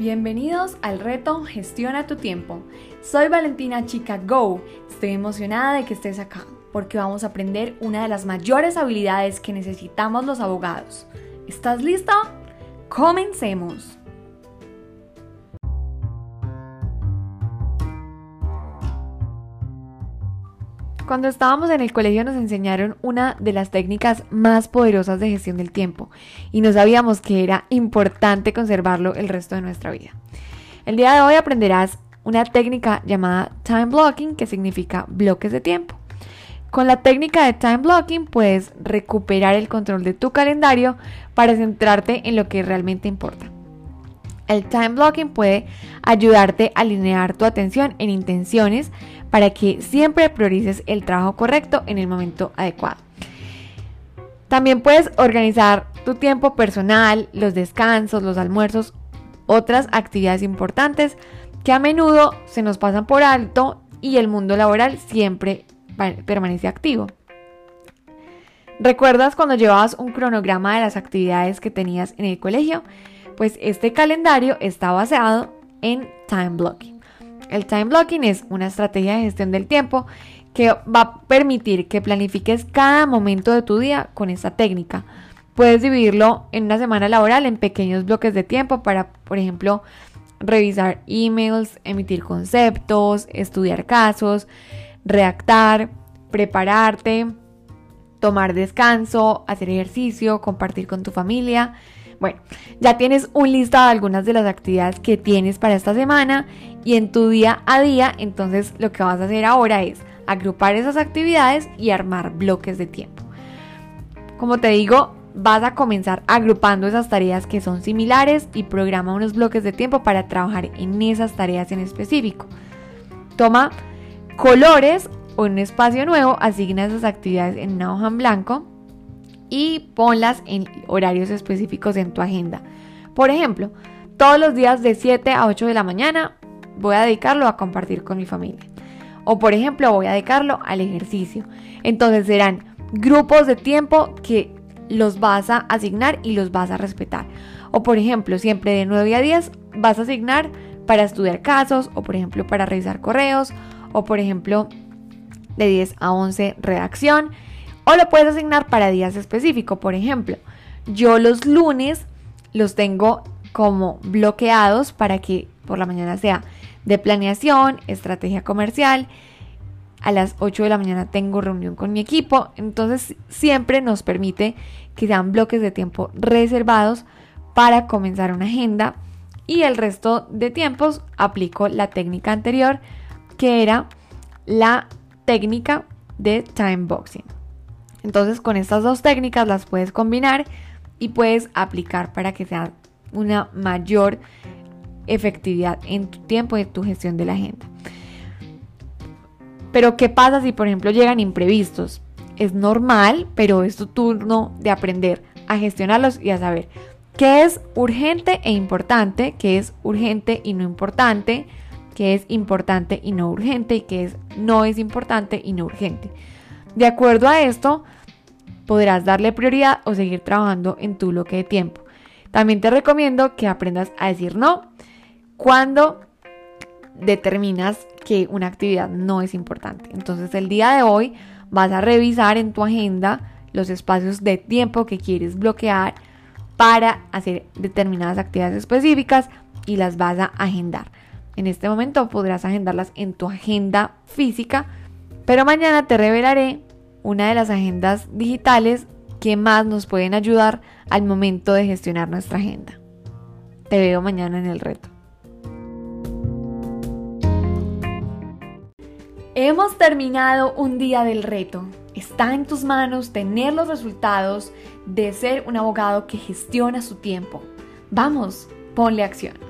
Bienvenidos al reto Gestiona tu tiempo. Soy Valentina Chica Go. Estoy emocionada de que estés acá porque vamos a aprender una de las mayores habilidades que necesitamos los abogados. ¿Estás lista? Comencemos. Cuando estábamos en el colegio nos enseñaron una de las técnicas más poderosas de gestión del tiempo y no sabíamos que era importante conservarlo el resto de nuestra vida. El día de hoy aprenderás una técnica llamada time blocking que significa bloques de tiempo. Con la técnica de time blocking puedes recuperar el control de tu calendario para centrarte en lo que realmente importa. El time blocking puede ayudarte a alinear tu atención en intenciones para que siempre priorices el trabajo correcto en el momento adecuado. También puedes organizar tu tiempo personal, los descansos, los almuerzos, otras actividades importantes que a menudo se nos pasan por alto y el mundo laboral siempre permanece activo. ¿Recuerdas cuando llevabas un cronograma de las actividades que tenías en el colegio? Pues este calendario está basado en time blocking. El time blocking es una estrategia de gestión del tiempo que va a permitir que planifiques cada momento de tu día con esta técnica. Puedes dividirlo en una semana laboral en pequeños bloques de tiempo para, por ejemplo, revisar emails, emitir conceptos, estudiar casos, redactar, prepararte, tomar descanso, hacer ejercicio, compartir con tu familia. Bueno, ya tienes un listado de algunas de las actividades que tienes para esta semana y en tu día a día, entonces lo que vas a hacer ahora es agrupar esas actividades y armar bloques de tiempo. Como te digo, vas a comenzar agrupando esas tareas que son similares y programa unos bloques de tiempo para trabajar en esas tareas en específico. Toma colores o un espacio nuevo, asigna esas actividades en una hoja en blanco y ponlas en horarios específicos en tu agenda. Por ejemplo, todos los días de 7 a 8 de la mañana voy a dedicarlo a compartir con mi familia. O por ejemplo, voy a dedicarlo al ejercicio. Entonces serán grupos de tiempo que los vas a asignar y los vas a respetar. O por ejemplo, siempre de 9 a 10 vas a asignar para estudiar casos o por ejemplo para revisar correos o por ejemplo de 10 a 11 redacción o lo puedes asignar para días específicos. Por ejemplo, yo los lunes los tengo como bloqueados para que por la mañana sea de planeación, estrategia comercial. A las 8 de la mañana tengo reunión con mi equipo. Entonces siempre nos permite que sean bloques de tiempo reservados para comenzar una agenda. Y el resto de tiempos aplico la técnica anterior que era la técnica de time boxing. Entonces con estas dos técnicas las puedes combinar y puedes aplicar para que sea una mayor efectividad en tu tiempo y en tu gestión de la agenda. Pero ¿qué pasa si por ejemplo llegan imprevistos? Es normal, pero es tu turno de aprender a gestionarlos y a saber qué es urgente e importante, qué es urgente y no importante, qué es importante y no urgente y qué es no es importante y no urgente. De acuerdo a esto, podrás darle prioridad o seguir trabajando en tu bloque de tiempo. También te recomiendo que aprendas a decir no cuando determinas que una actividad no es importante. Entonces el día de hoy vas a revisar en tu agenda los espacios de tiempo que quieres bloquear para hacer determinadas actividades específicas y las vas a agendar. En este momento podrás agendarlas en tu agenda física pero mañana te revelaré una de las agendas digitales que más nos pueden ayudar al momento de gestionar nuestra agenda. Te veo mañana en el reto. Hemos terminado un día del reto. Está en tus manos tener los resultados de ser un abogado que gestiona su tiempo. Vamos, ponle acción.